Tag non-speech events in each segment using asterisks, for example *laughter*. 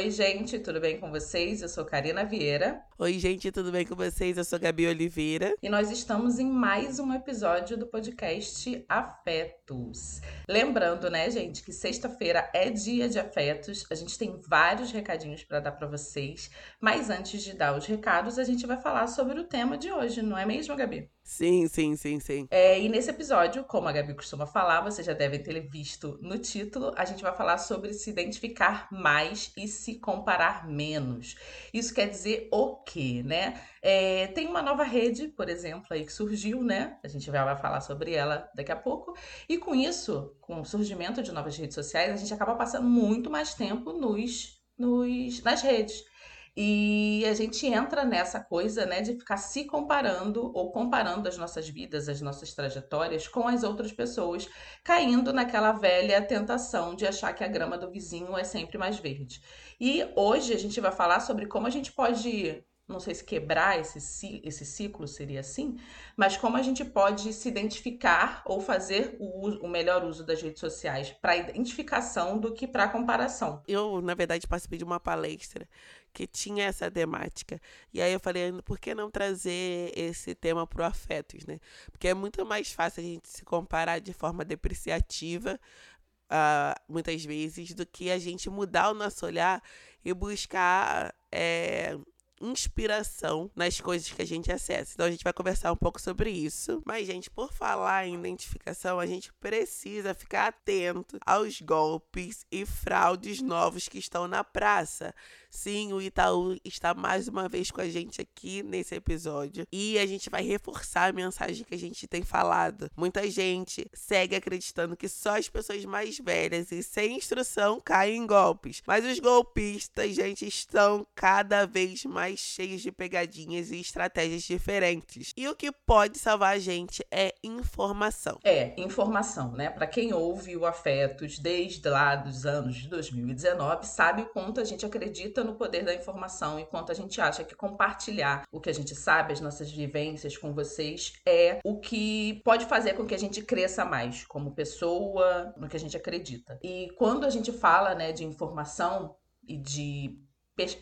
Oi, gente, tudo bem com vocês? Eu sou Karina Vieira. Oi, gente, tudo bem com vocês? Eu sou Gabi Oliveira. E nós estamos em mais um episódio do podcast Afetos. Lembrando, né, gente, que sexta-feira é dia de afetos. A gente tem vários recadinhos para dar para vocês, mas antes de dar os recados, a gente vai falar sobre o tema de hoje, não é mesmo, Gabi? Sim, sim, sim, sim. É, e nesse episódio, como a Gabi costuma falar, vocês já devem ter visto no título, a gente vai falar sobre se identificar mais e se comparar menos. Isso quer dizer o quê, né? É, tem uma nova rede, por exemplo, aí que surgiu, né? A gente vai falar sobre ela daqui a pouco. E com isso, com o surgimento de novas redes sociais, a gente acaba passando muito mais tempo nos, nos nas redes. E a gente entra nessa coisa, né, de ficar se comparando ou comparando as nossas vidas, as nossas trajetórias com as outras pessoas, caindo naquela velha tentação de achar que a grama do vizinho é sempre mais verde. E hoje a gente vai falar sobre como a gente pode não sei se quebrar esse, esse ciclo seria assim, mas como a gente pode se identificar ou fazer o, o melhor uso das redes sociais para identificação do que para comparação. Eu, na verdade, participei de uma palestra que tinha essa temática. E aí eu falei, por que não trazer esse tema pro afetos, né? Porque é muito mais fácil a gente se comparar de forma depreciativa, uh, muitas vezes, do que a gente mudar o nosso olhar e buscar é, inspiração nas coisas que a gente acessa. Então a gente vai conversar um pouco sobre isso. Mas, gente, por falar em identificação, a gente precisa ficar atento aos golpes e fraudes novos que estão na praça. Sim, o Itaú está mais uma vez com a gente aqui nesse episódio e a gente vai reforçar a mensagem que a gente tem falado. Muita gente segue acreditando que só as pessoas mais velhas e sem instrução caem em golpes, mas os golpistas, gente, estão cada vez mais cheios de pegadinhas e estratégias diferentes. E o que pode salvar a gente é informação. É, informação, né? Para quem ouve o Afetos desde lá dos anos de 2019, sabe o quanto a gente acredita acredita no poder da informação e quanto a gente acha que compartilhar o que a gente sabe, as nossas vivências com vocês, é o que pode fazer com que a gente cresça mais como pessoa, no que a gente acredita. E quando a gente fala, né, de informação e de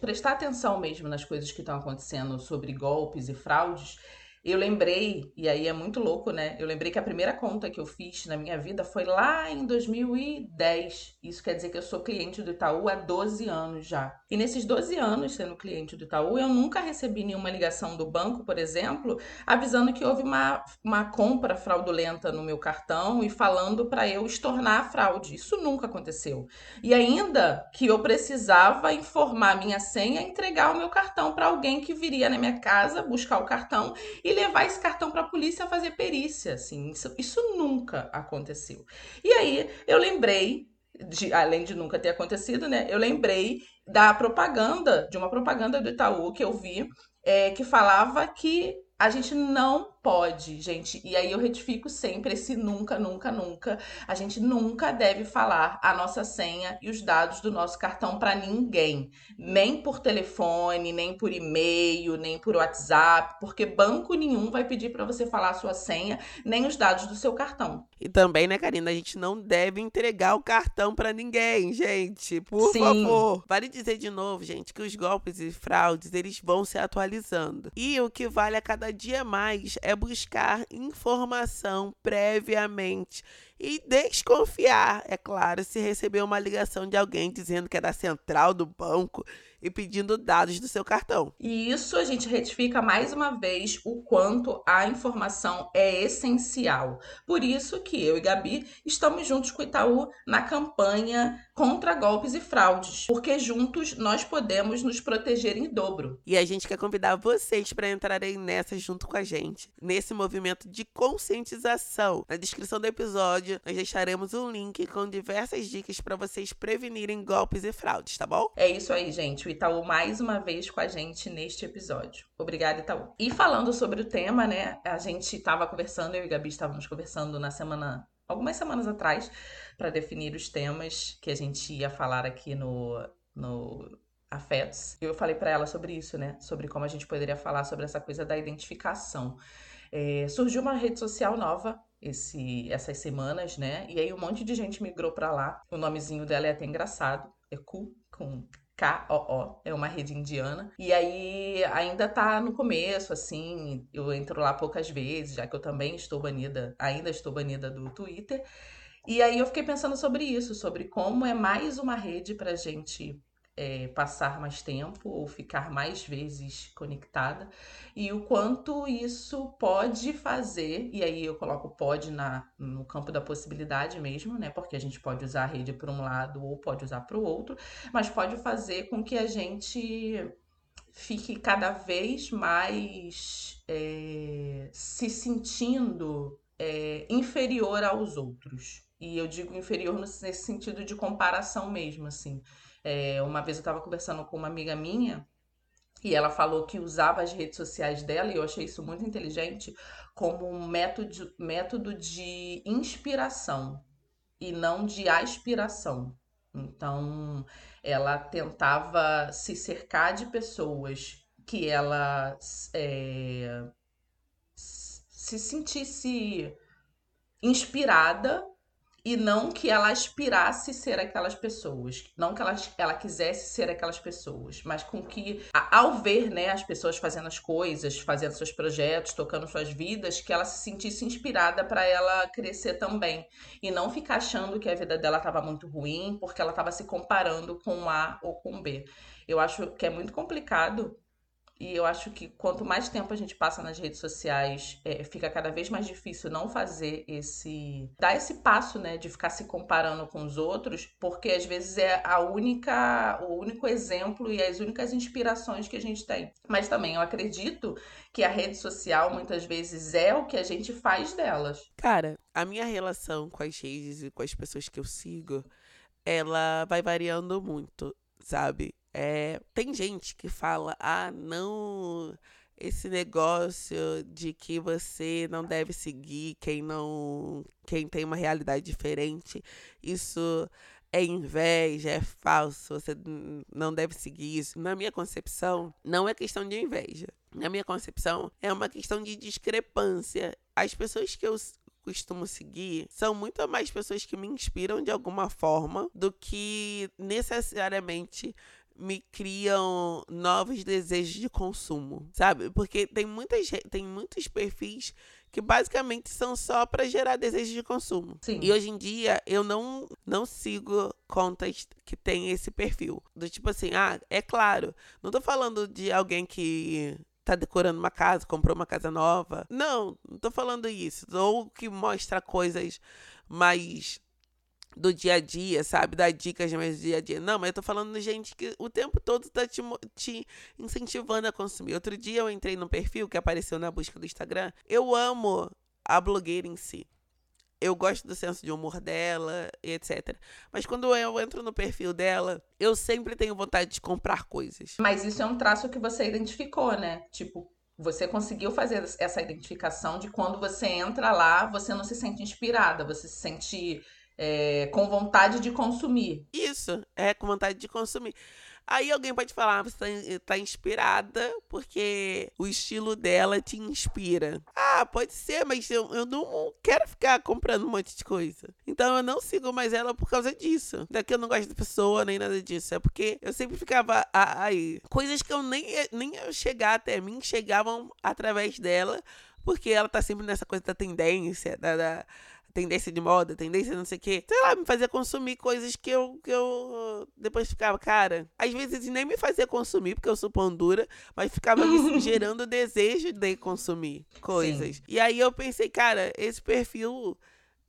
prestar atenção mesmo nas coisas que estão acontecendo sobre golpes e fraudes, eu lembrei, e aí é muito louco, né? Eu lembrei que a primeira conta que eu fiz na minha vida foi lá em 2010. Isso quer dizer que eu sou cliente do Itaú há 12 anos já. E nesses 12 anos sendo cliente do Itaú, eu nunca recebi nenhuma ligação do banco, por exemplo, avisando que houve uma, uma compra fraudulenta no meu cartão e falando para eu estornar a fraude. Isso nunca aconteceu. E ainda que eu precisava informar minha senha, entregar o meu cartão para alguém que viria na minha casa buscar o cartão e levar esse cartão para a polícia fazer perícia, assim. Isso, isso nunca aconteceu. E aí eu lembrei de, além de nunca ter acontecido, né? Eu lembrei da propaganda, de uma propaganda do Itaú que eu vi, é, que falava que a gente não pode, gente. E aí eu retifico sempre esse nunca, nunca, nunca. A gente nunca deve falar a nossa senha e os dados do nosso cartão para ninguém, nem por telefone, nem por e-mail, nem por WhatsApp, porque banco nenhum vai pedir para você falar a sua senha, nem os dados do seu cartão. E também, né, Karina, a gente não deve entregar o cartão para ninguém, gente. Por Sim. favor. Vale dizer de novo, gente, que os golpes e fraudes, eles vão se atualizando. E o que vale a cada dia mais é buscar informação previamente e desconfiar, é claro, se receber uma ligação de alguém dizendo que é da central do banco e pedindo dados do seu cartão. E isso a gente retifica mais uma vez o quanto a informação é essencial. Por isso que eu e Gabi estamos juntos com o Itaú na campanha contra golpes e fraudes, porque juntos nós podemos nos proteger em dobro. E a gente quer convidar vocês para entrarem nessa junto com a gente, nesse movimento de conscientização. Na descrição do episódio, nós deixaremos um link com diversas dicas para vocês prevenirem golpes e fraudes, tá bom? É isso aí, gente o Itaú mais uma vez com a gente neste episódio. Obrigada, Itaú. E falando sobre o tema, né? A gente estava conversando, eu e Gabi estávamos conversando na semana, algumas semanas atrás, para definir os temas que a gente ia falar aqui no, no Afetos. Eu falei para ela sobre isso, né? Sobre como a gente poderia falar sobre essa coisa da identificação. É, surgiu uma rede social nova esse, essas semanas, né? E aí um monte de gente migrou para lá. O nomezinho dela é até engraçado, é Cu, com K-O-O, é uma rede indiana. E aí ainda tá no começo, assim, eu entro lá poucas vezes, já que eu também estou banida, ainda estou banida do Twitter. E aí eu fiquei pensando sobre isso, sobre como é mais uma rede pra gente é, passar mais tempo ou ficar mais vezes conectada e o quanto isso pode fazer, e aí eu coloco pode na, no campo da possibilidade mesmo, né? Porque a gente pode usar a rede para um lado ou pode usar para o outro, mas pode fazer com que a gente fique cada vez mais é, se sentindo é, inferior aos outros. E eu digo inferior nesse sentido de comparação mesmo, assim. É, uma vez eu estava conversando com uma amiga minha e ela falou que usava as redes sociais dela, e eu achei isso muito inteligente, como um método, método de inspiração e não de aspiração. Então, ela tentava se cercar de pessoas que ela é, se sentisse inspirada e não que ela aspirasse ser aquelas pessoas, não que ela, ela quisesse ser aquelas pessoas, mas com que, ao ver né, as pessoas fazendo as coisas, fazendo seus projetos, tocando suas vidas, que ela se sentisse inspirada para ela crescer também. E não ficar achando que a vida dela estava muito ruim porque ela estava se comparando com A ou com B. Eu acho que é muito complicado e eu acho que quanto mais tempo a gente passa nas redes sociais, é, fica cada vez mais difícil não fazer esse. dar esse passo, né? De ficar se comparando com os outros, porque às vezes é a única. o único exemplo e as únicas inspirações que a gente tem. Mas também eu acredito que a rede social muitas vezes é o que a gente faz delas. Cara, a minha relação com as redes e com as pessoas que eu sigo, ela vai variando muito, sabe? É, tem gente que fala, ah, não, esse negócio de que você não deve seguir quem não, quem tem uma realidade diferente, isso é inveja, é falso, você não deve seguir isso. Na minha concepção, não é questão de inveja. Na minha concepção, é uma questão de discrepância. As pessoas que eu costumo seguir são muito mais pessoas que me inspiram de alguma forma do que necessariamente me criam novos desejos de consumo, sabe? Porque tem muitas tem muitos perfis que basicamente são só para gerar desejos de consumo. Sim. E hoje em dia eu não não sigo contas que tem esse perfil. Do tipo assim, ah, é claro, não tô falando de alguém que tá decorando uma casa, comprou uma casa nova. Não, não tô falando isso. Ou que mostra coisas mais do dia a dia, sabe? Dar dicas mais do dia a dia. Não, mas eu tô falando de gente que o tempo todo tá te, te incentivando a consumir. Outro dia eu entrei no perfil que apareceu na busca do Instagram. Eu amo a blogueira em si. Eu gosto do senso de humor dela, etc. Mas quando eu entro no perfil dela, eu sempre tenho vontade de comprar coisas. Mas isso é um traço que você identificou, né? Tipo, você conseguiu fazer essa identificação de quando você entra lá, você não se sente inspirada, você se sente é, com vontade de consumir. Isso, é com vontade de consumir. Aí alguém pode falar, você tá, tá inspirada porque o estilo dela te inspira. Ah, pode ser, mas eu, eu não quero ficar comprando um monte de coisa. Então eu não sigo mais ela por causa disso. Daqui eu não gosto da pessoa, nem nada disso. É porque eu sempre ficava aí. Coisas que eu nem, nem ia chegar até mim chegavam através dela. Porque ela tá sempre nessa coisa da tendência, da, da tendência de moda, tendência não sei o quê. Sei lá, me fazia consumir coisas que eu, que eu depois ficava, cara. Às vezes nem me fazia consumir, porque eu sou pão dura, mas ficava me *laughs* gerando desejo de consumir coisas. Sim. E aí eu pensei, cara, esse perfil.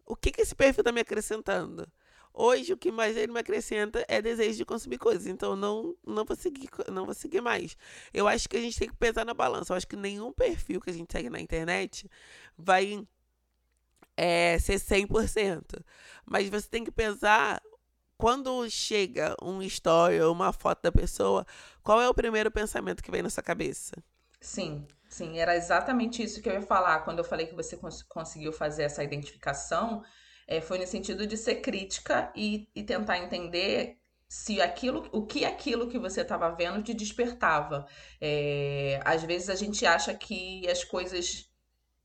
O que, que esse perfil tá me acrescentando? Hoje o que mais ele me acrescenta é desejo de consumir coisas. Então não não vou seguir, não vou seguir mais. Eu acho que a gente tem que pesar na balança. Eu acho que nenhum perfil que a gente segue na internet vai é, ser 100%. Mas você tem que pensar quando chega um story ou uma foto da pessoa, qual é o primeiro pensamento que vem na sua cabeça? Sim, sim, era exatamente isso que eu ia falar quando eu falei que você cons conseguiu fazer essa identificação. É, foi no sentido de ser crítica e, e tentar entender se aquilo, o que aquilo que você estava vendo te despertava. É, às vezes a gente acha que as coisas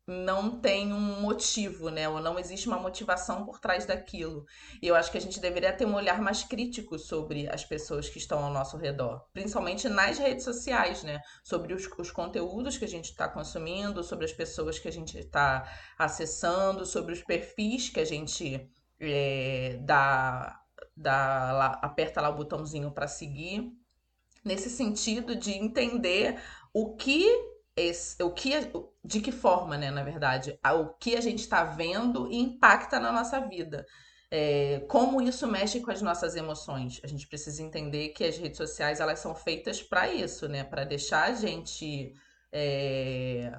não tem um motivo, né? Ou não existe uma motivação por trás daquilo. E eu acho que a gente deveria ter um olhar mais crítico sobre as pessoas que estão ao nosso redor, principalmente nas redes sociais, né? Sobre os, os conteúdos que a gente está consumindo, sobre as pessoas que a gente está acessando, sobre os perfis que a gente é, dá, dá lá, aperta lá o botãozinho para seguir. Nesse sentido de entender o que esse, o que de que forma, né, na verdade, o que a gente está vendo impacta na nossa vida. É, como isso mexe com as nossas emoções. A gente precisa entender que as redes sociais elas são feitas para isso, né? Para deixar a gente é,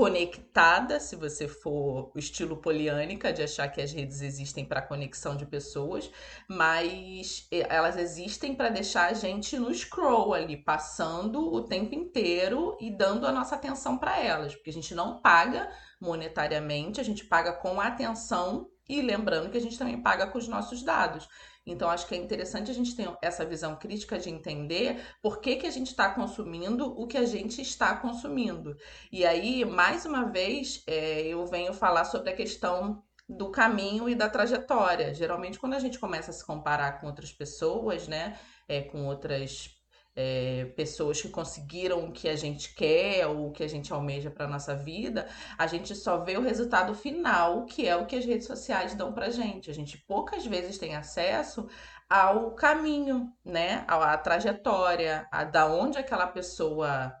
conectada, se você for o estilo poliânica, de achar que as redes existem para conexão de pessoas, mas elas existem para deixar a gente no scroll ali, passando o tempo inteiro e dando a nossa atenção para elas, porque a gente não paga monetariamente, a gente paga com atenção e lembrando que a gente também paga com os nossos dados. Então, acho que é interessante a gente ter essa visão crítica de entender por que, que a gente está consumindo o que a gente está consumindo. E aí, mais uma vez, é, eu venho falar sobre a questão do caminho e da trajetória. Geralmente, quando a gente começa a se comparar com outras pessoas, né, é, com outras é, pessoas que conseguiram o que a gente quer ou o que a gente almeja para nossa vida, a gente só vê o resultado final, que é o que as redes sociais dão para gente. A gente poucas vezes tem acesso ao caminho, né, à, à trajetória, a da onde aquela pessoa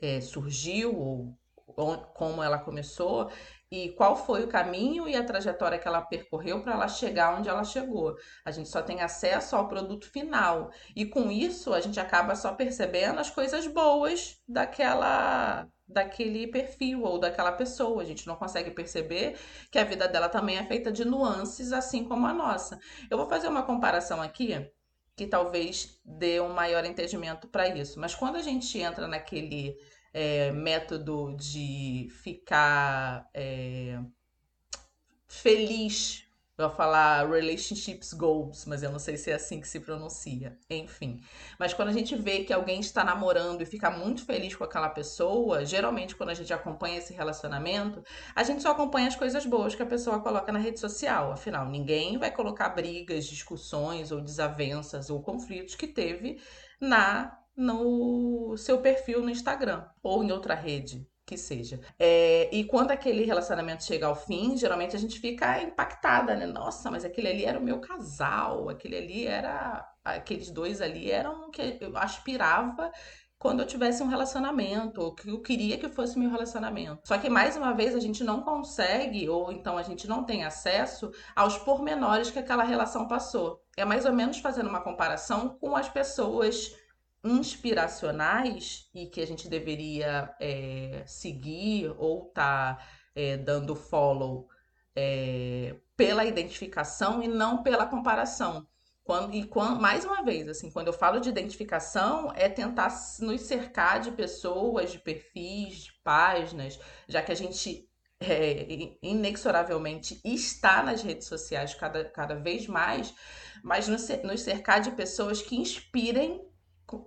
é, surgiu ou como ela começou e qual foi o caminho e a trajetória que ela percorreu para ela chegar onde ela chegou. A gente só tem acesso ao produto final. E com isso a gente acaba só percebendo as coisas boas daquela daquele perfil ou daquela pessoa. A gente não consegue perceber que a vida dela também é feita de nuances assim como a nossa. Eu vou fazer uma comparação aqui que talvez dê um maior entendimento para isso. Mas quando a gente entra naquele é, método de ficar é, feliz. Eu vou falar relationships goals, mas eu não sei se é assim que se pronuncia. Enfim. Mas quando a gente vê que alguém está namorando e fica muito feliz com aquela pessoa, geralmente quando a gente acompanha esse relacionamento, a gente só acompanha as coisas boas que a pessoa coloca na rede social. Afinal, ninguém vai colocar brigas, discussões ou desavenças ou conflitos que teve na no seu perfil no Instagram ou em outra rede que seja. É, e quando aquele relacionamento chega ao fim, geralmente a gente fica impactada, né? Nossa, mas aquele ali era o meu casal, aquele ali era. Aqueles dois ali eram que eu aspirava quando eu tivesse um relacionamento, ou que eu queria que fosse meu relacionamento. Só que mais uma vez a gente não consegue, ou então a gente não tem acesso aos pormenores que aquela relação passou. É mais ou menos fazendo uma comparação com as pessoas inspiracionais e que a gente deveria é, seguir ou tá é, dando follow é, pela identificação e não pela comparação. Quando, e quando, mais uma vez, assim, quando eu falo de identificação, é tentar nos cercar de pessoas, de perfis, de páginas, já que a gente é, inexoravelmente está nas redes sociais cada, cada vez mais, mas nos, nos cercar de pessoas que inspirem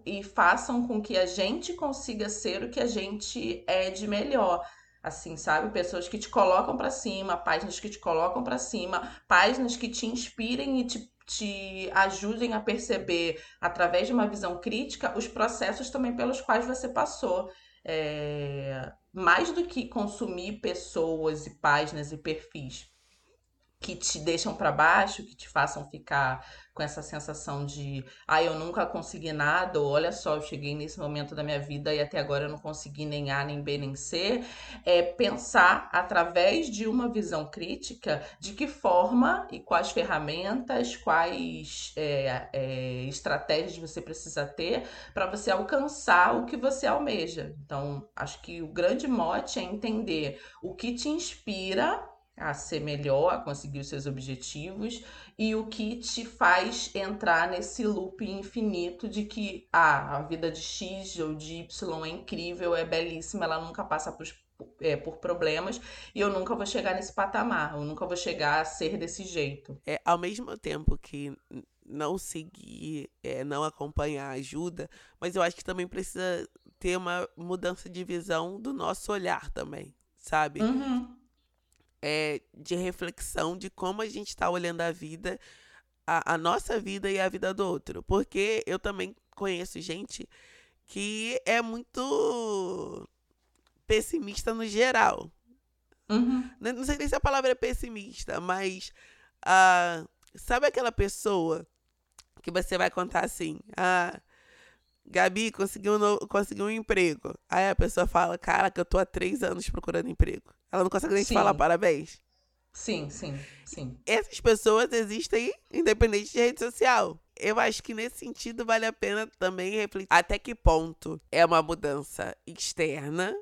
e façam com que a gente consiga ser o que a gente é de melhor. Assim, sabe? Pessoas que te colocam para cima, páginas que te colocam para cima, páginas que te inspirem e te, te ajudem a perceber, através de uma visão crítica, os processos também pelos quais você passou. É... Mais do que consumir pessoas e páginas e perfis que te deixam para baixo, que te façam ficar com essa sensação de, ah, eu nunca consegui nada, ou olha só, eu cheguei nesse momento da minha vida e até agora eu não consegui nem A, nem B, nem C, é pensar através de uma visão crítica de que forma e quais ferramentas, quais é, é, estratégias você precisa ter para você alcançar o que você almeja. Então, acho que o grande mote é entender o que te inspira a ser melhor, a conseguir os seus objetivos e o que te faz entrar nesse loop infinito de que ah, a vida de X ou de Y é incrível, é belíssima, ela nunca passa por, é, por problemas e eu nunca vou chegar nesse patamar, eu nunca vou chegar a ser desse jeito. É, ao mesmo tempo que não seguir, é, não acompanhar ajuda, mas eu acho que também precisa ter uma mudança de visão do nosso olhar também, sabe? Uhum. É, de reflexão de como a gente está olhando a vida, a, a nossa vida e a vida do outro. Porque eu também conheço gente que é muito pessimista no geral. Uhum. Não sei nem se a palavra é pessimista, mas uh, sabe aquela pessoa que você vai contar assim, ah, Gabi conseguiu um, conseguiu um emprego. Aí a pessoa fala, caraca, eu tô há três anos procurando emprego. Ela não consegue nem te falar parabéns. Sim, sim, sim. Essas pessoas existem independente de rede social. Eu acho que nesse sentido vale a pena também refletir até que ponto é uma mudança externa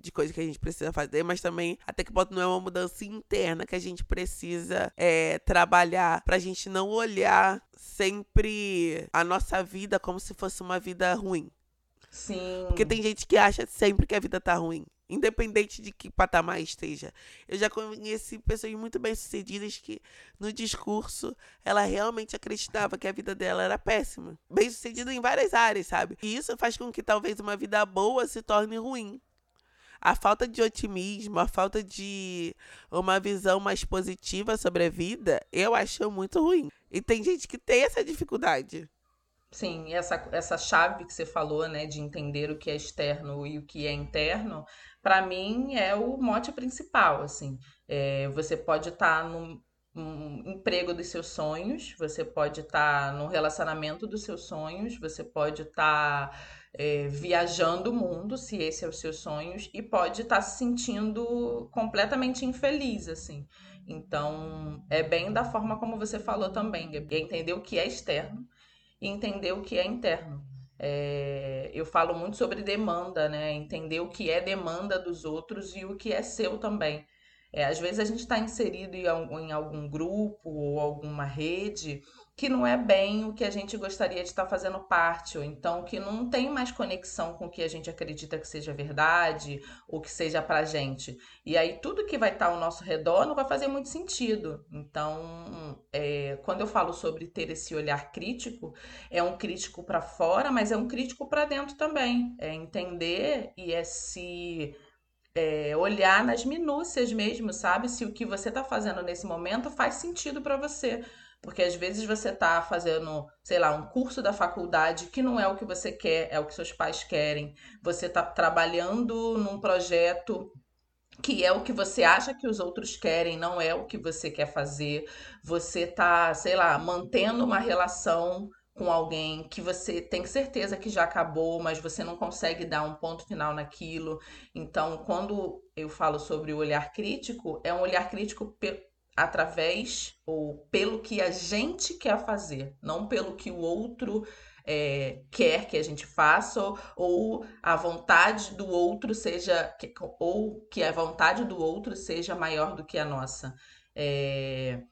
de coisa que a gente precisa fazer, mas também até que ponto não é uma mudança interna que a gente precisa é, trabalhar pra gente não olhar sempre a nossa vida como se fosse uma vida ruim. Sim. Porque tem gente que acha sempre que a vida tá ruim. Independente de que patamar esteja. Eu já conheci pessoas muito bem-sucedidas que, no discurso, ela realmente acreditava que a vida dela era péssima. Bem-sucedida em várias áreas, sabe? E isso faz com que talvez uma vida boa se torne ruim a falta de otimismo, a falta de uma visão mais positiva sobre a vida, eu acho muito ruim. E tem gente que tem essa dificuldade. Sim, essa, essa chave que você falou, né, de entender o que é externo e o que é interno, para mim é o mote principal, assim. É, você pode estar tá num emprego dos seus sonhos, você pode estar tá no relacionamento dos seus sonhos, você pode estar tá é, viajando o mundo, se esse é os seus sonhos, e pode estar tá se sentindo completamente infeliz, assim. Então, é bem da forma como você falou também, Gabi, é entender o que é externo e entender o que é interno. É, eu falo muito sobre demanda, né? Entender o que é demanda dos outros e o que é seu também. É, às vezes a gente está inserido em algum, em algum grupo ou alguma rede que não é bem o que a gente gostaria de estar fazendo parte, ou então que não tem mais conexão com o que a gente acredita que seja verdade, ou que seja pra gente. E aí tudo que vai estar ao nosso redor não vai fazer muito sentido. Então, é, quando eu falo sobre ter esse olhar crítico, é um crítico para fora, mas é um crítico para dentro também. É entender e é se é, olhar nas minúcias mesmo, sabe? Se o que você está fazendo nesse momento faz sentido para você. Porque às vezes você está fazendo, sei lá, um curso da faculdade que não é o que você quer, é o que seus pais querem. Você está trabalhando num projeto que é o que você acha que os outros querem, não é o que você quer fazer. Você está, sei lá, mantendo uma relação com alguém que você tem certeza que já acabou, mas você não consegue dar um ponto final naquilo. Então, quando eu falo sobre o olhar crítico, é um olhar crítico através ou pelo que a gente quer fazer, não pelo que o outro é, quer que a gente faça ou a vontade do outro seja ou que a vontade do outro seja maior do que a nossa. É,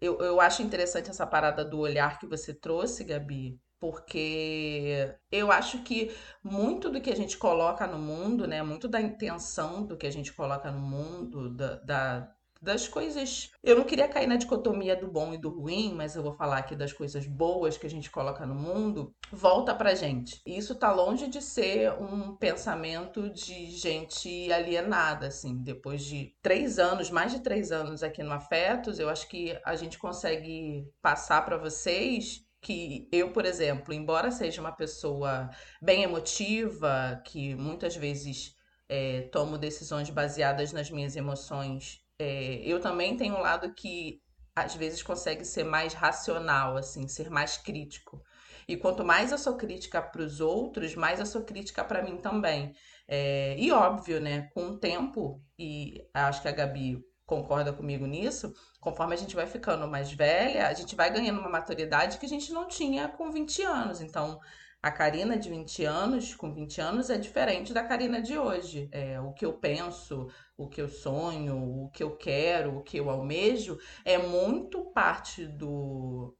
eu, eu acho interessante essa parada do olhar que você trouxe, Gabi, porque eu acho que muito do que a gente coloca no mundo, né, muito da intenção do que a gente coloca no mundo, da, da das coisas. Eu não queria cair na dicotomia do bom e do ruim, mas eu vou falar aqui das coisas boas que a gente coloca no mundo, volta pra gente. Isso tá longe de ser um pensamento de gente alienada, assim. Depois de três anos, mais de três anos aqui no Afetos, eu acho que a gente consegue passar para vocês que eu, por exemplo, embora seja uma pessoa bem emotiva, que muitas vezes é, tomo decisões baseadas nas minhas emoções é, eu também tenho um lado que às vezes consegue ser mais racional, assim, ser mais crítico. E quanto mais eu sou crítica para os outros, mais eu sou crítica para mim também. É, e óbvio, né? Com o tempo, e acho que a Gabi concorda comigo nisso, conforme a gente vai ficando mais velha, a gente vai ganhando uma maturidade que a gente não tinha com 20 anos. Então, a Karina de 20 anos, com 20 anos, é diferente da Karina de hoje. É, o que eu penso, o que eu sonho, o que eu quero, o que eu almejo, é muito parte do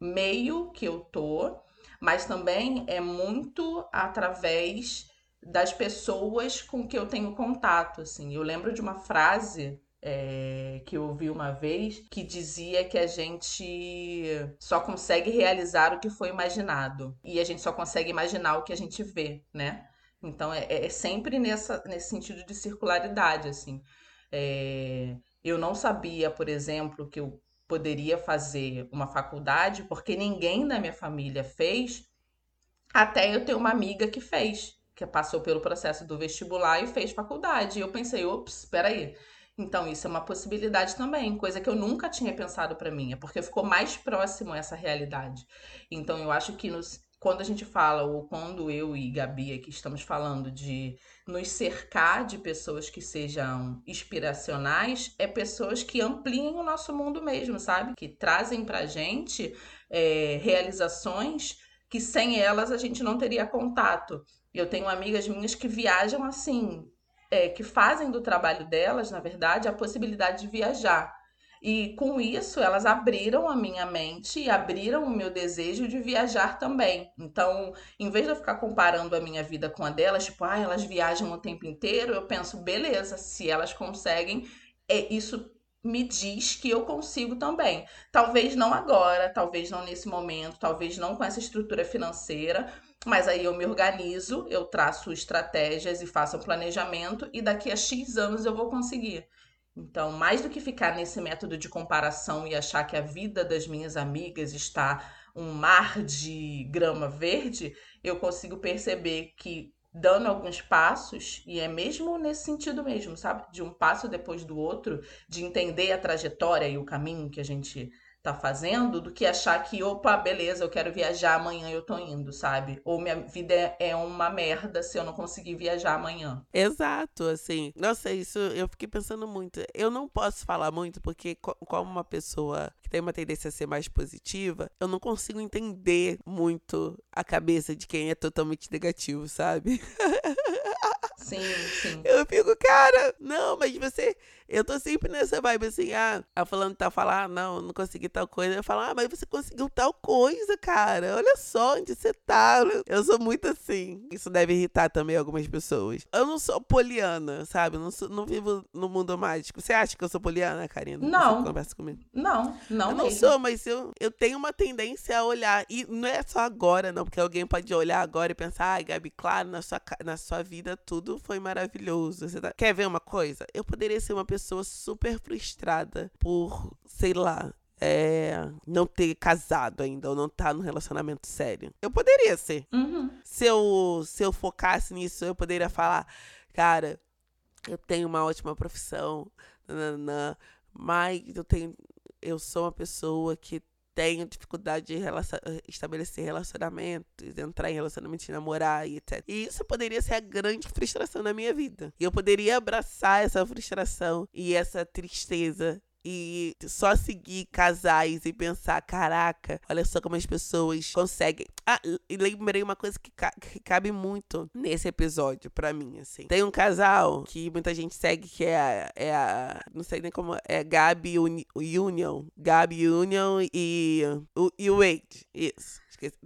meio que eu tô, mas também é muito através das pessoas com que eu tenho contato, assim. Eu lembro de uma frase é, que eu ouvi uma vez que dizia que a gente só consegue realizar o que foi imaginado e a gente só consegue imaginar o que a gente vê, né? Então é, é sempre nessa, nesse sentido de circularidade, assim. É, eu não sabia, por exemplo, que eu poderia fazer uma faculdade, porque ninguém da minha família fez, até eu ter uma amiga que fez, que passou pelo processo do vestibular e fez faculdade. E eu pensei, ops, espera aí. Então, isso é uma possibilidade também, coisa que eu nunca tinha pensado para mim, é porque ficou mais próximo essa realidade. Então, eu acho que nos, quando a gente fala, ou quando eu e Gabi aqui estamos falando de nos cercar de pessoas que sejam inspiracionais, é pessoas que ampliem o nosso mundo mesmo, sabe? Que trazem pra gente é, realizações que sem elas a gente não teria contato. Eu tenho amigas minhas que viajam assim, é, que fazem do trabalho delas, na verdade, a possibilidade de viajar. E com isso, elas abriram a minha mente e abriram o meu desejo de viajar também. Então, em vez de eu ficar comparando a minha vida com a delas, tipo, ah, elas viajam o tempo inteiro, eu penso, beleza, se elas conseguem, é, isso me diz que eu consigo também. Talvez não agora, talvez não nesse momento, talvez não com essa estrutura financeira, mas aí eu me organizo, eu traço estratégias e faço um planejamento e daqui a X anos eu vou conseguir. Então, mais do que ficar nesse método de comparação e achar que a vida das minhas amigas está um mar de grama verde, eu consigo perceber que dando alguns passos, e é mesmo nesse sentido mesmo, sabe? De um passo depois do outro, de entender a trajetória e o caminho que a gente tá fazendo do que achar que, opa, beleza, eu quero viajar amanhã eu tô indo, sabe? Ou minha vida é, é uma merda se eu não conseguir viajar amanhã. Exato, assim. Nossa, isso eu fiquei pensando muito. Eu não posso falar muito porque, como uma pessoa que tem uma tendência a ser mais positiva, eu não consigo entender muito a cabeça de quem é totalmente negativo, sabe? Sim, sim. *laughs* Eu fico, cara, não, mas você eu tô sempre nessa vibe assim, ah, a falando tá falar, ah, não, não consegui tal coisa. Eu falo, ah, mas você conseguiu tal coisa, cara. Olha só onde você tá. Eu sou muito assim. Isso deve irritar também algumas pessoas. Eu não sou poliana, sabe? Não, sou, não vivo no mundo mágico. Você acha que eu sou poliana, Karina? Não. Você conversa comigo? Não, não. Eu não mesmo. sou, mas eu, eu tenho uma tendência a olhar. E não é só agora, não, porque alguém pode olhar agora e pensar, ai, Gabi, claro, na sua, na sua vida tudo foi maravilhoso. Você tá... Quer ver uma coisa? Eu poderia ser uma pessoa super frustrada por, sei lá, é, não ter casado ainda ou não estar tá no relacionamento sério. Eu poderia ser. Uhum. Se, eu, se eu focasse nisso, eu poderia falar, cara, eu tenho uma ótima profissão, nananã, mas eu tenho. Eu sou uma pessoa que tenho dificuldade de relacion... estabelecer relacionamentos, entrar em relacionamentos, namorar e etc. E isso poderia ser a grande frustração da minha vida. E eu poderia abraçar essa frustração e essa tristeza e só seguir casais e pensar, caraca, olha só como as pessoas conseguem. Ah, e lembrei uma coisa que, ca que cabe muito nesse episódio para mim, assim. Tem um casal que muita gente segue que é a, é a não sei nem como, é Gabi Uni Union, Gabi Union e o, e o Wade, isso.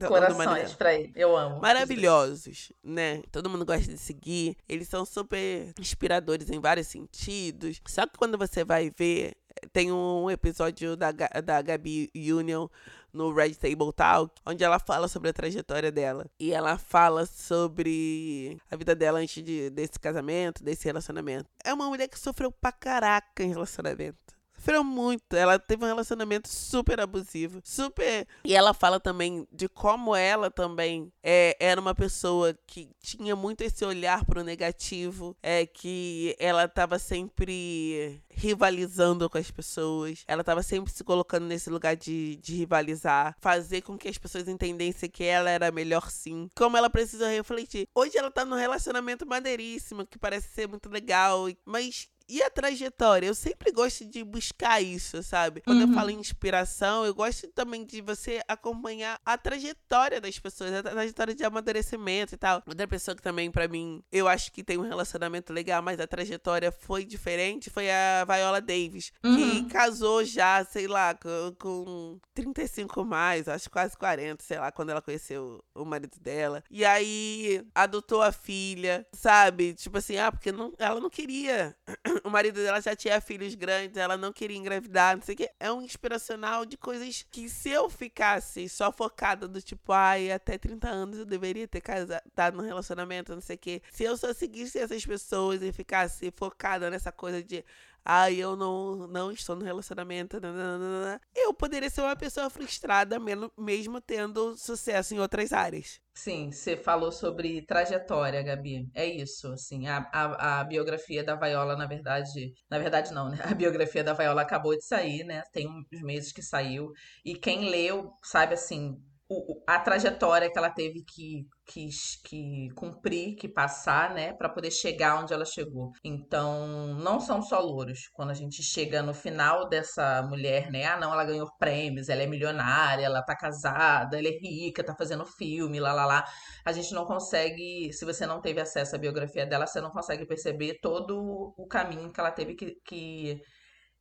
Corações pra ele. Eu amo. Maravilhosos, né? Todo mundo gosta de seguir. Eles são super inspiradores em vários sentidos. Só que quando você vai ver tem um episódio da, da Gabi Union no Red Table Talk, onde ela fala sobre a trajetória dela. E ela fala sobre a vida dela antes de, desse casamento, desse relacionamento. É uma mulher que sofreu pra caraca em relacionamento sofreu muito. Ela teve um relacionamento super abusivo, super. E ela fala também de como ela também é, era uma pessoa que tinha muito esse olhar pro negativo, é que ela tava sempre rivalizando com as pessoas. Ela tava sempre se colocando nesse lugar de, de rivalizar, fazer com que as pessoas entendessem que ela era melhor sim. Como ela precisa refletir. Hoje ela tá num relacionamento maneiríssimo, que parece ser muito legal, mas e a trajetória? Eu sempre gosto de buscar isso, sabe? Quando uhum. eu falo em inspiração, eu gosto também de você acompanhar a trajetória das pessoas, a trajetória de amadurecimento e tal. Outra pessoa que também, para mim, eu acho que tem um relacionamento legal, mas a trajetória foi diferente, foi a Viola Davis, uhum. que casou já, sei lá, com, com 35 mais, acho quase 40, sei lá, quando ela conheceu o marido dela. E aí adotou a filha, sabe? Tipo assim, ah, porque não, ela não queria o marido dela já tinha filhos grandes, ela não queria engravidar, não sei o que. É um inspiracional de coisas que se eu ficasse só focada do tipo, ai, até 30 anos eu deveria ter casado no relacionamento, não sei o que. Se eu só seguisse essas pessoas e ficasse focada nessa coisa de ai, eu não, não estou no relacionamento, nananana, eu poderia ser uma pessoa frustrada mesmo tendo sucesso em outras áreas. Sim, você falou sobre trajetória, Gabi. É isso, assim, a, a, a, biografia da Viola, na verdade, na verdade não, né? *laughs* A biografia da Viola acabou de sair, né? Tem uns meses que saiu. E quem leu, sabe assim, o, a trajetória que ela teve que, que, que cumprir, que passar, né, para poder chegar onde ela chegou. Então, não são só louros. Quando a gente chega no final dessa mulher, né, ah, não, ela ganhou prêmios, ela é milionária, ela tá casada, ela é rica, tá fazendo filme, lá, lá, lá. A gente não consegue, se você não teve acesso à biografia dela, você não consegue perceber todo o caminho que ela teve que, que,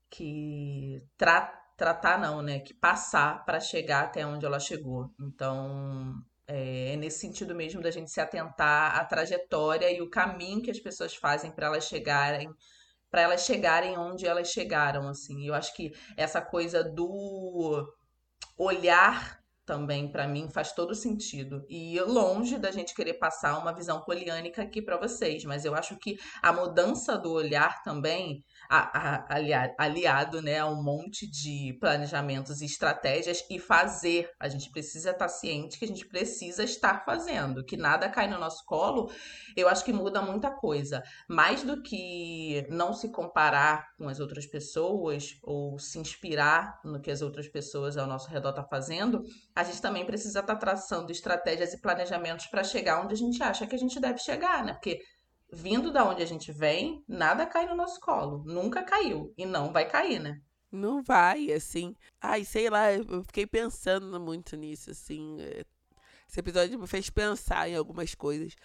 que tratar tratar não, né? Que passar para chegar até onde ela chegou. Então, é, é, nesse sentido mesmo da gente se atentar à trajetória e o caminho que as pessoas fazem para elas chegarem para elas chegarem onde elas chegaram, assim. Eu acho que essa coisa do olhar também para mim faz todo sentido. E longe da gente querer passar uma visão poliânica aqui para vocês, mas eu acho que a mudança do olhar também a, a, aliado, né, a um monte de planejamentos e estratégias e fazer. A gente precisa estar ciente que a gente precisa estar fazendo, que nada cai no nosso colo. Eu acho que muda muita coisa. Mais do que não se comparar com as outras pessoas ou se inspirar no que as outras pessoas ao nosso redor estão tá fazendo, a gente também precisa estar traçando estratégias e planejamentos para chegar onde a gente acha que a gente deve chegar, né? Porque vindo da onde a gente vem, nada cai no nosso colo. Nunca caiu. E não vai cair, né? Não vai, assim. Ai, sei lá, eu fiquei pensando muito nisso, assim. É, esse episódio me fez pensar em algumas coisas.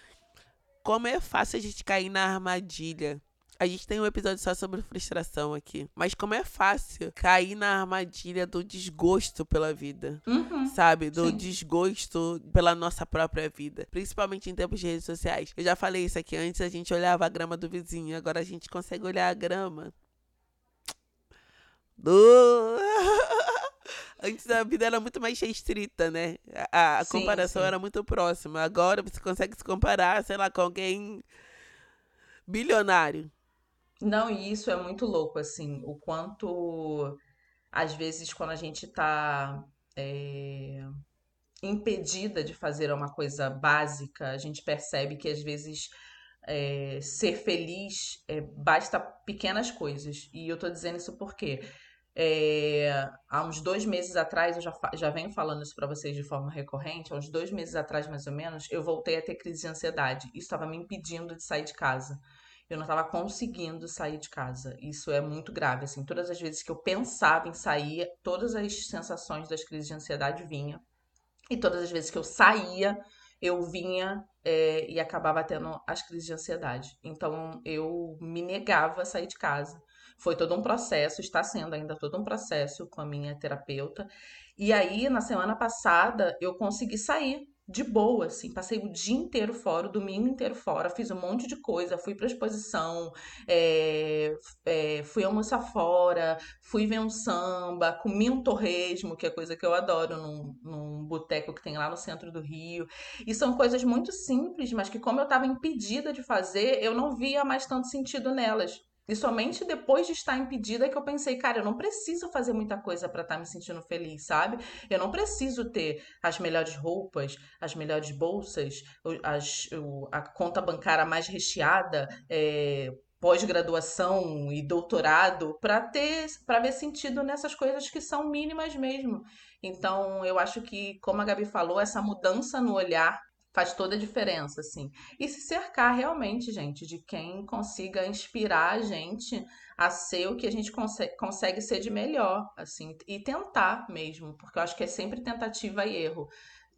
Como é fácil a gente cair na armadilha a gente tem um episódio só sobre frustração aqui. Mas como é fácil cair na armadilha do desgosto pela vida. Uhum, sabe? Do sim. desgosto pela nossa própria vida. Principalmente em tempos de redes sociais. Eu já falei isso aqui antes, a gente olhava a grama do vizinho. Agora a gente consegue olhar a grama. Do. *laughs* Antes a vida era muito mais restrita, né? A, a sim, comparação sim. era muito próxima. Agora você consegue se comparar, sei lá, com alguém bilionário. Não, e isso é muito louco, assim, o quanto, às vezes, quando a gente tá é, impedida de fazer uma coisa básica, a gente percebe que, às vezes, é, ser feliz é, basta pequenas coisas. E eu tô dizendo isso porque é, há uns dois meses atrás, eu já, já venho falando isso para vocês de forma recorrente, há uns dois meses atrás, mais ou menos, eu voltei a ter crise de ansiedade. Isso estava me impedindo de sair de casa eu não estava conseguindo sair de casa. Isso é muito grave, assim. Todas as vezes que eu pensava em sair, todas as sensações das crises de ansiedade vinham. E todas as vezes que eu saía, eu vinha é, e acabava tendo as crises de ansiedade. Então eu me negava a sair de casa. Foi todo um processo, está sendo ainda todo um processo com a minha terapeuta. E aí, na semana passada, eu consegui sair de boa, assim. Passei o dia inteiro fora, o domingo inteiro fora, fiz um monte de coisa, fui pra exposição, é, é, fui almoçar fora, fui ver um samba, comi um torresmo, que é coisa que eu adoro, num, num boteco que tem lá no centro do Rio. E são coisas muito simples, mas que como eu estava impedida de fazer, eu não via mais tanto sentido nelas. E somente depois de estar impedida é que eu pensei, cara, eu não preciso fazer muita coisa para estar tá me sentindo feliz, sabe? Eu não preciso ter as melhores roupas, as melhores bolsas, as, a conta bancária mais recheada, é, pós-graduação e doutorado para ter para ver sentido nessas coisas que são mínimas mesmo. Então, eu acho que, como a Gabi falou, essa mudança no olhar faz toda a diferença, assim. E se cercar realmente, gente, de quem consiga inspirar a gente a ser o que a gente consegue, ser de melhor, assim, e tentar mesmo, porque eu acho que é sempre tentativa e erro.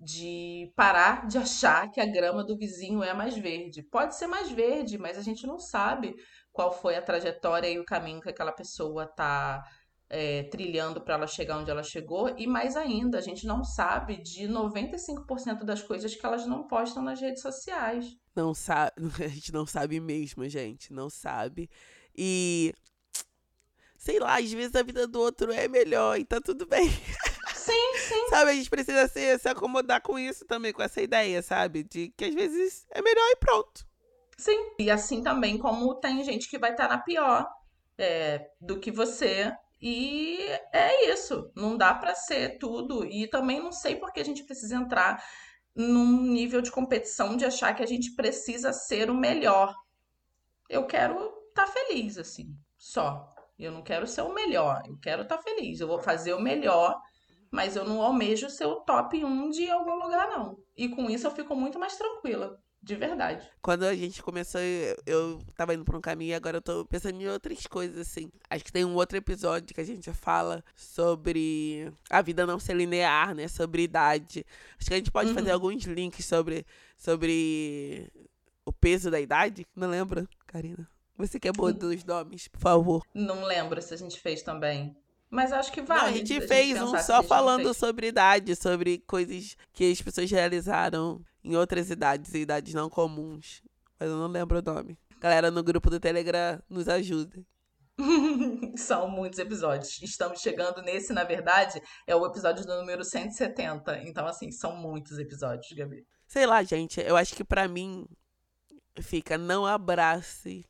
De parar de achar que a grama do vizinho é mais verde. Pode ser mais verde, mas a gente não sabe qual foi a trajetória e o caminho que aquela pessoa tá é, trilhando para ela chegar onde ela chegou, e mais ainda, a gente não sabe de 95% das coisas que elas não postam nas redes sociais. Não sabe, *laughs* a gente não sabe mesmo, gente, não sabe. E sei lá, às vezes a vida do outro é melhor e tá tudo bem. *laughs* Sim, sim. sabe, a gente precisa se, se acomodar com isso também, com essa ideia, sabe? De que às vezes é melhor e pronto. Sim, e assim também como tem gente que vai estar tá na pior é, do que você. E é isso, não dá para ser tudo. E também não sei porque a gente precisa entrar num nível de competição de achar que a gente precisa ser o melhor. Eu quero estar tá feliz, assim, só. Eu não quero ser o melhor, eu quero estar tá feliz. Eu vou fazer o melhor, mas eu não almejo ser o top 1 de algum lugar, não. E com isso eu fico muito mais tranquila. De verdade. Quando a gente começou, eu, tava indo por um caminho e agora eu tô pensando em outras coisas, assim. Acho que tem um outro episódio que a gente fala sobre a vida não ser linear, né? Sobre idade. Acho que a gente pode uhum. fazer alguns links sobre, sobre o peso da idade. Não lembra, Karina? Você que é boa dos nomes, por favor. Não lembro se a gente fez também. Mas acho que vale. Não, a gente a fez um só falando sobre idade, sobre coisas que as pessoas realizaram em outras idades e idades não comuns. Mas eu não lembro o nome. Galera no grupo do Telegram nos ajuda. *laughs* São muitos episódios. Estamos chegando nesse, na verdade, é o episódio do número 170. Então, assim, são muitos episódios, Gabi. Sei lá, gente. Eu acho que para mim fica não abrace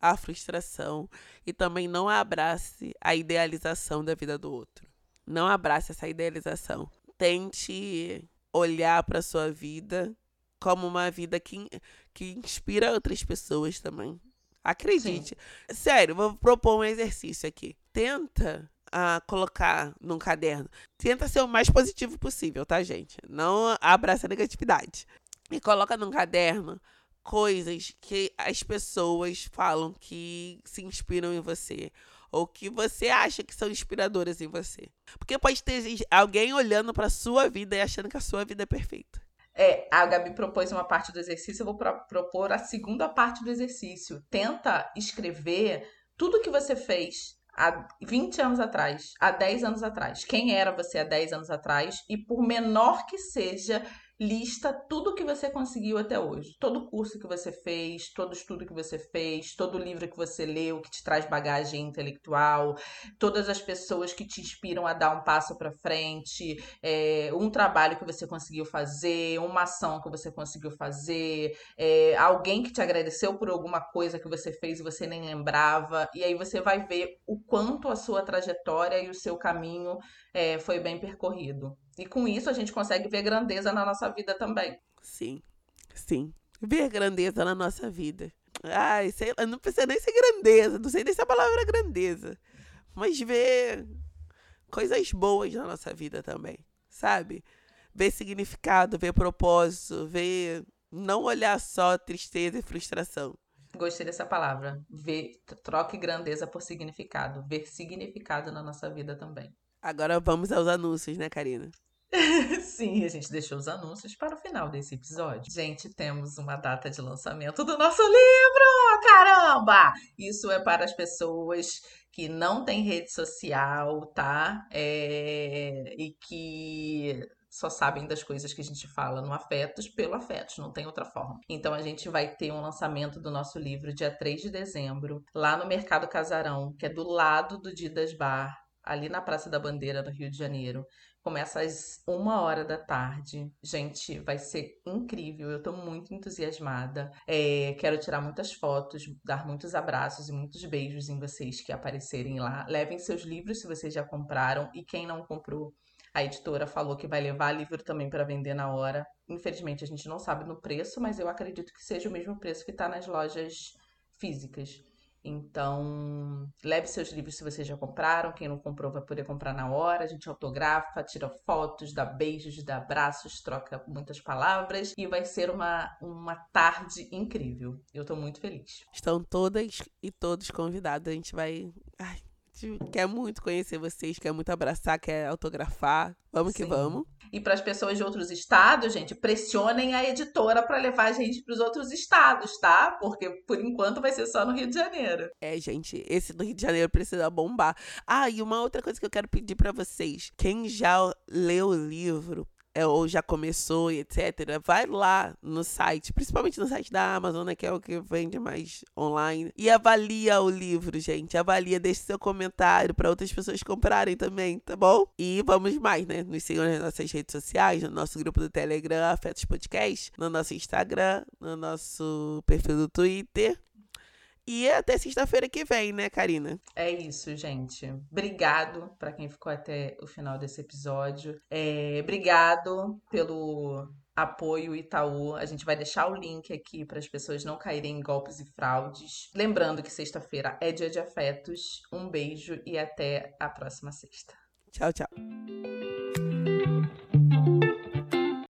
a frustração e também não abrace a idealização da vida do outro. Não abrace essa idealização. Tente olhar para sua vida como uma vida que, que inspira outras pessoas também. Acredite. Sim. Sério, vou propor um exercício aqui. Tenta uh, colocar num caderno. Tenta ser o mais positivo possível, tá, gente? Não abraça a negatividade. E coloca num caderno coisas que as pessoas falam que se inspiram em você ou que você acha que são inspiradoras em você. Porque pode ter alguém olhando para sua vida e achando que a sua vida é perfeita. É, a Gabi propôs uma parte do exercício, eu vou pro propor a segunda parte do exercício. Tenta escrever tudo que você fez há 20 anos atrás, há 10 anos atrás. Quem era você há 10 anos atrás? E por menor que seja, lista tudo que você conseguiu até hoje. Todo curso que você fez, todo estudo que você fez, todo livro que você leu que te traz bagagem intelectual, todas as pessoas que te inspiram a dar um passo para frente, é, um trabalho que você conseguiu fazer, uma ação que você conseguiu fazer, é, alguém que te agradeceu por alguma coisa que você fez e você nem lembrava. E aí você vai ver o quanto a sua trajetória e o seu caminho é, foi bem percorrido. E com isso a gente consegue ver grandeza na nossa vida também. Sim, sim. Ver grandeza na nossa vida. Ai, sei lá, não precisa nem ser grandeza, não sei nem se a palavra é grandeza. Mas ver coisas boas na nossa vida também, sabe? Ver significado, ver propósito, ver. Não olhar só tristeza e frustração. Gostei dessa palavra. Ver, troque grandeza por significado. Ver significado na nossa vida também. Agora vamos aos anúncios, né, Karina? *laughs* Sim, a gente deixou os anúncios para o final desse episódio. Gente, temos uma data de lançamento do nosso livro! Caramba! Isso é para as pessoas que não têm rede social, tá? É... E que só sabem das coisas que a gente fala no Afetos pelo Afetos, não tem outra forma. Então a gente vai ter um lançamento do nosso livro dia 3 de dezembro, lá no Mercado Casarão, que é do lado do Didas Bar, ali na Praça da Bandeira, no Rio de Janeiro. Começa às uma hora da tarde. Gente, vai ser incrível. Eu tô muito entusiasmada. É, quero tirar muitas fotos, dar muitos abraços e muitos beijos em vocês que aparecerem lá. Levem seus livros se vocês já compraram. E quem não comprou, a editora falou que vai levar livro também para vender na hora. Infelizmente, a gente não sabe no preço, mas eu acredito que seja o mesmo preço que está nas lojas físicas. Então, leve seus livros se vocês já compraram. Quem não comprou vai poder comprar na hora. A gente autografa, tira fotos, dá beijos, dá abraços, troca muitas palavras. E vai ser uma, uma tarde incrível. Eu tô muito feliz. Estão todas e todos convidados. A gente vai. Ai, quer muito conhecer vocês, quer muito abraçar, quer autografar. Vamos Sim. que vamos. E para as pessoas de outros estados, gente, pressionem a editora para levar a gente para os outros estados, tá? Porque por enquanto vai ser só no Rio de Janeiro. É, gente, esse do Rio de Janeiro precisa bombar. Ah, e uma outra coisa que eu quero pedir para vocês: quem já leu o livro, é, ou já começou, etc., vai lá no site, principalmente no site da Amazon, né, que é o que vende mais online, e avalia o livro, gente. Avalia, deixe seu comentário para outras pessoas comprarem também, tá bom? E vamos mais, né? Nos sigam nas nossas redes sociais, no nosso grupo do Telegram, Afetos Podcast, no nosso Instagram, no nosso perfil do Twitter. E até sexta-feira que vem, né, Karina? É isso, gente. Obrigado para quem ficou até o final desse episódio. É, obrigado pelo apoio Itaú. A gente vai deixar o link aqui para as pessoas não caírem em golpes e fraudes. Lembrando que sexta-feira é dia de afetos. Um beijo e até a próxima sexta. Tchau, tchau.